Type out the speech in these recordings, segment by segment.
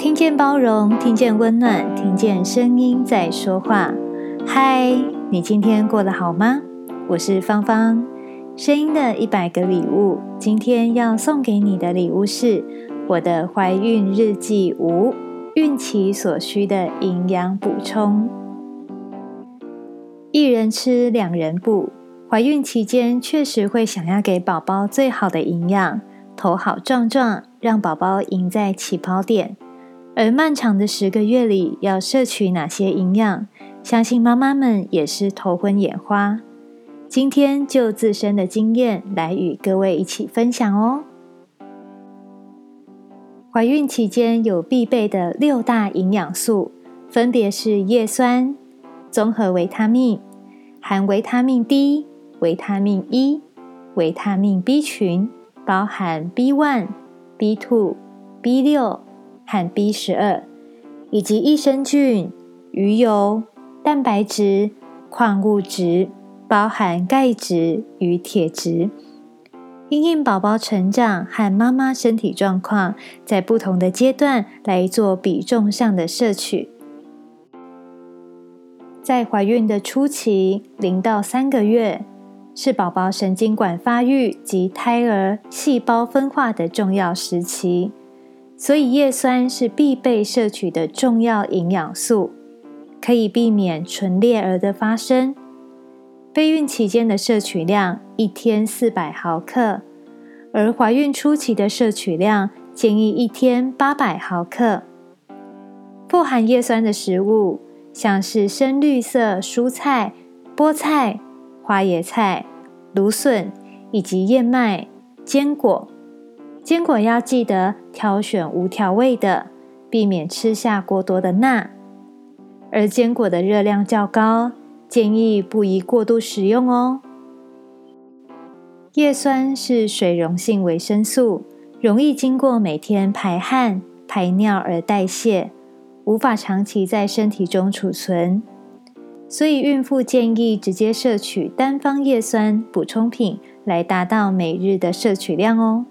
听见包容，听见温暖，听见声音在说话。嗨，你今天过得好吗？我是芳芳，声音的一百个礼物。今天要送给你的礼物是我的怀孕日记五，孕期所需的营养补充。一人吃，两人补。怀孕期间确实会想要给宝宝最好的营养，头好壮壮，让宝宝赢在起跑点。而漫长的十个月里，要摄取哪些营养？相信妈妈们也是头昏眼花。今天就自身的经验来与各位一起分享哦。怀孕期间有必备的六大营养素，分别是叶酸、综合维他命、含维他命 D、维他命 E、维他命 B 群，包含 B one、B two、B 六。和 B 十二，以及益生菌、鱼油、蛋白质、矿物质，包含钙质与铁质。因应宝宝成长和妈妈身体状况，在不同的阶段来做比重上的摄取。在怀孕的初期，零到三个月，是宝宝神经管发育及胎儿细胞分化的重要时期。所以叶酸是必备摄取的重要营养素，可以避免唇裂儿的发生。备孕期间的摄取量一天四百毫克，而怀孕初期的摄取量建议一天八百毫克。富含叶酸的食物，像是深绿色蔬菜、菠菜、花椰菜、芦笋以及燕麦、坚果。坚果要记得挑选无调味的，避免吃下过多的钠。而坚果的热量较高，建议不宜过度食用哦。叶酸是水溶性维生素，容易经过每天排汗、排尿而代谢，无法长期在身体中储存，所以孕妇建议直接摄取单方叶酸补充品，来达到每日的摄取量哦。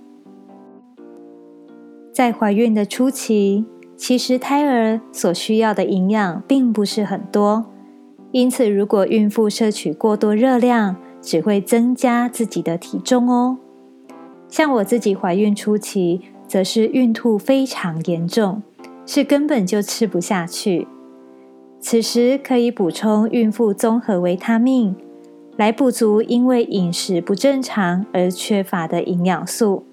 在怀孕的初期，其实胎儿所需要的营养并不是很多，因此如果孕妇摄取过多热量，只会增加自己的体重哦。像我自己怀孕初期，则是孕吐非常严重，是根本就吃不下去。此时可以补充孕妇综合维他命，来补足因为饮食不正常而缺乏的营养素。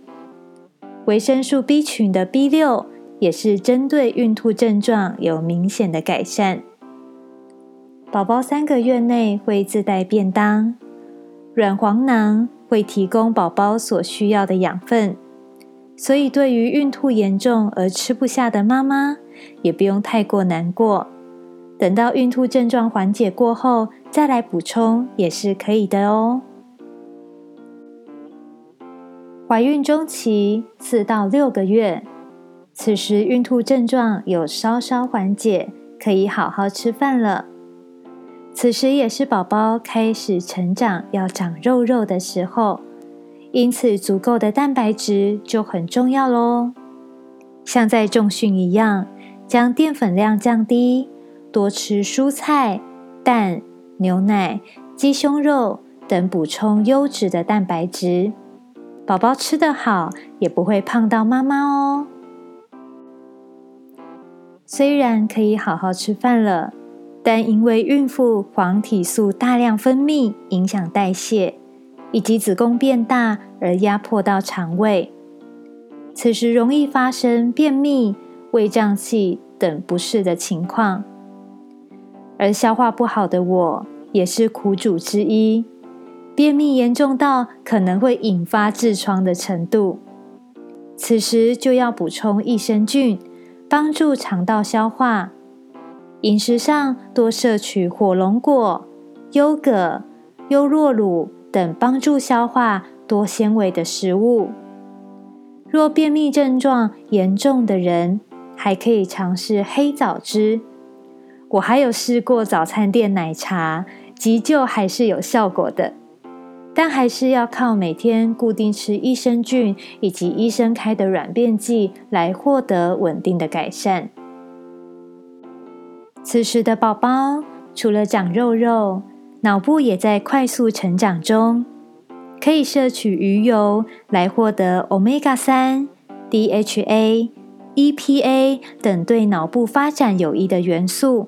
维生素 B 群的 B 六也是针对孕吐症状有明显的改善。宝宝三个月内会自带便当，软黄囊会提供宝宝所需要的养分，所以对于孕吐严重而吃不下的妈妈，也不用太过难过。等到孕吐症状缓解过后，再来补充也是可以的哦。怀孕中期四到六个月，此时孕吐症状有稍稍缓解，可以好好吃饭了。此时也是宝宝开始成长、要长肉肉的时候，因此足够的蛋白质就很重要喽。像在重训一样，将淀粉量降低，多吃蔬菜、蛋、牛奶、鸡胸肉等，补充优质的蛋白质。宝宝吃得好，也不会胖到妈妈哦。虽然可以好好吃饭了，但因为孕妇黄体素大量分泌，影响代谢，以及子宫变大而压迫到肠胃，此时容易发生便秘、胃胀气等不适的情况。而消化不好的我，也是苦主之一。便秘严重到可能会引发痔疮的程度，此时就要补充益生菌，帮助肠道消化。饮食上多摄取火龙果、优格、优酪乳等帮助消化多纤维的食物。若便秘症状严重的人，还可以尝试黑枣汁。我还有试过早餐店奶茶，急救还是有效果的。但还是要靠每天固定吃益生菌以及医生开的软便剂来获得稳定的改善。此时的宝宝除了长肉肉，脑部也在快速成长中，可以摄取鱼油来获得 Omega 三、DHA、EPA 等对脑部发展有益的元素。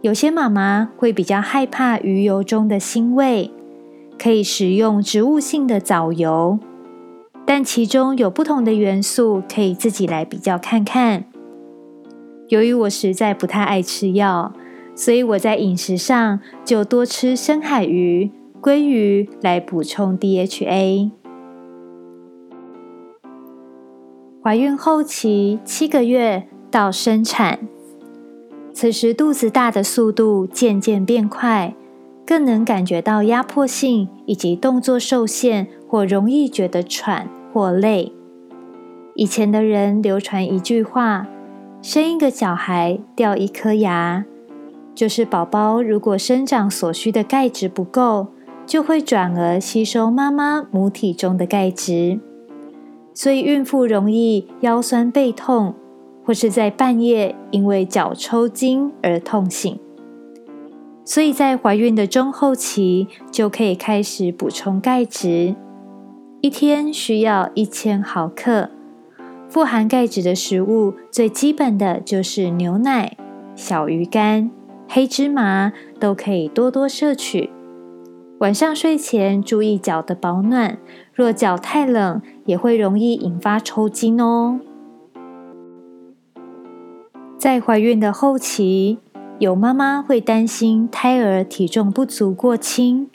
有些妈妈会比较害怕鱼油中的腥味。可以食用植物性的藻油，但其中有不同的元素，可以自己来比较看看。由于我实在不太爱吃药，所以我在饮食上就多吃深海鱼、鲑鱼来补充 DHA。怀孕后期七个月到生产，此时肚子大的速度渐渐变快。更能感觉到压迫性，以及动作受限或容易觉得喘或累。以前的人流传一句话：“生一个小孩掉一颗牙”，就是宝宝如果生长所需的钙质不够，就会转而吸收妈妈母体中的钙质，所以孕妇容易腰酸背痛，或是在半夜因为脚抽筋而痛醒。所以在怀孕的中后期就可以开始补充钙质，一天需要一千毫克。富含钙质的食物最基本的就是牛奶、小鱼干、黑芝麻，都可以多多摄取。晚上睡前注意脚的保暖，若脚太冷，也会容易引发抽筋哦。在怀孕的后期，有妈妈会担心胎儿体重不足过轻，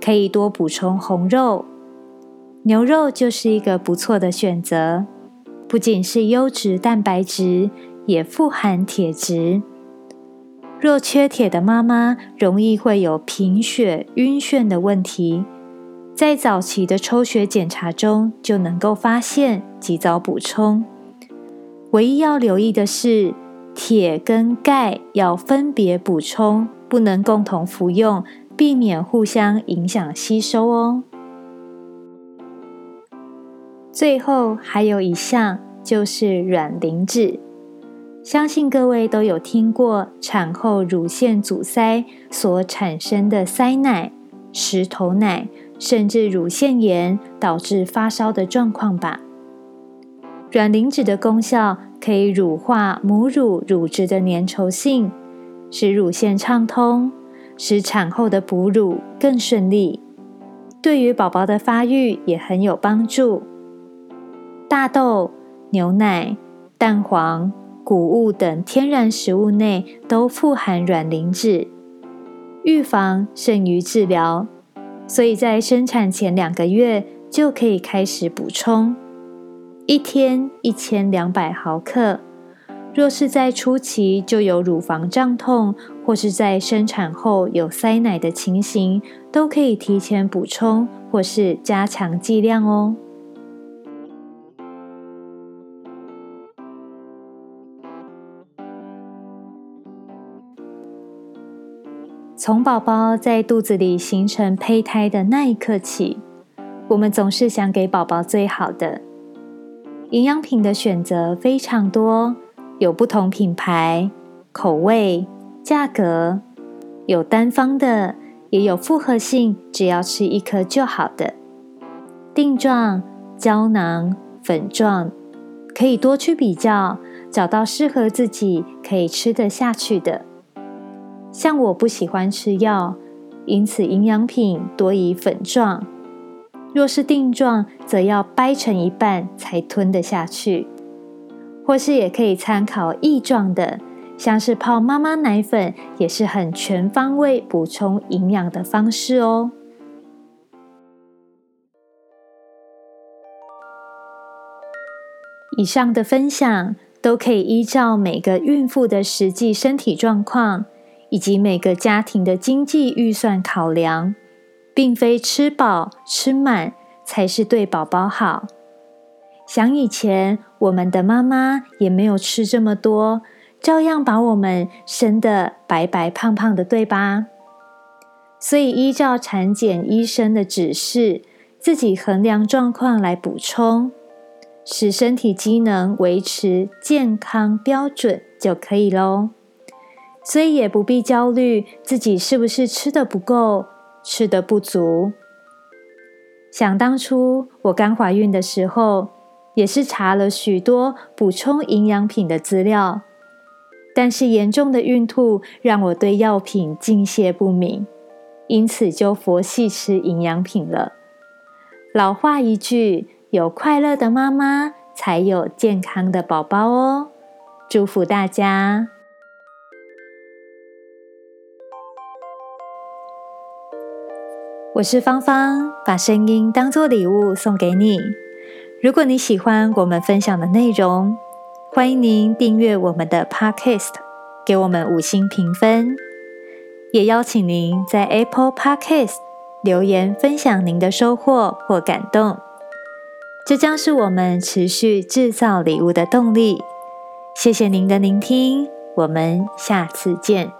可以多补充红肉，牛肉就是一个不错的选择。不仅是优质蛋白质，也富含铁质。若缺铁的妈妈，容易会有贫血、晕眩的问题，在早期的抽血检查中就能够发现，及早补充。唯一要留意的是，铁跟钙要分别补充，不能共同服用，避免互相影响吸收哦。最后还有一项就是卵磷脂，相信各位都有听过产后乳腺阻塞所产生的塞奶、石头奶，甚至乳腺炎导致发烧的状况吧。卵磷脂的功效。可以乳化母乳乳汁的粘稠性，使乳腺畅通，使产后的哺乳更顺利。对于宝宝的发育也很有帮助。大豆、牛奶、蛋黄、谷物等天然食物内都富含卵磷脂，预防胜于治疗，所以在生产前两个月就可以开始补充。一天一千两百毫克。若是在初期就有乳房胀痛，或是在生产后有塞奶的情形，都可以提前补充或是加强剂量哦。从宝宝在肚子里形成胚胎的那一刻起，我们总是想给宝宝最好的。营养品的选择非常多，有不同品牌、口味、价格，有单方的，也有复合性，只要吃一颗就好的。錠状、胶囊、粉状，可以多去比较，找到适合自己可以吃得下去的。像我不喜欢吃药，因此营养品多以粉状。若是定状，则要掰成一半才吞得下去，或是也可以参考液状的，像是泡妈妈奶粉，也是很全方位补充营养的方式哦。以上的分享都可以依照每个孕妇的实际身体状况，以及每个家庭的经济预算考量。并非吃饱吃满才是对宝宝好。想以前我们的妈妈也没有吃这么多，照样把我们生得白白胖胖的，对吧？所以依照产检医生的指示，自己衡量状况来补充，使身体机能维持健康标准就可以喽。所以也不必焦虑自己是不是吃的不够、吃的不足。想当初我刚怀孕的时候，也是查了许多补充营养品的资料，但是严重的孕吐让我对药品敬谢不敏，因此就佛系吃营养品了。老话一句，有快乐的妈妈，才有健康的宝宝哦。祝福大家。我是芳芳，把声音当作礼物送给你。如果你喜欢我们分享的内容，欢迎您订阅我们的 Podcast，给我们五星评分。也邀请您在 Apple Podcast 留言分享您的收获或感动，这将是我们持续制造礼物的动力。谢谢您的聆听，我们下次见。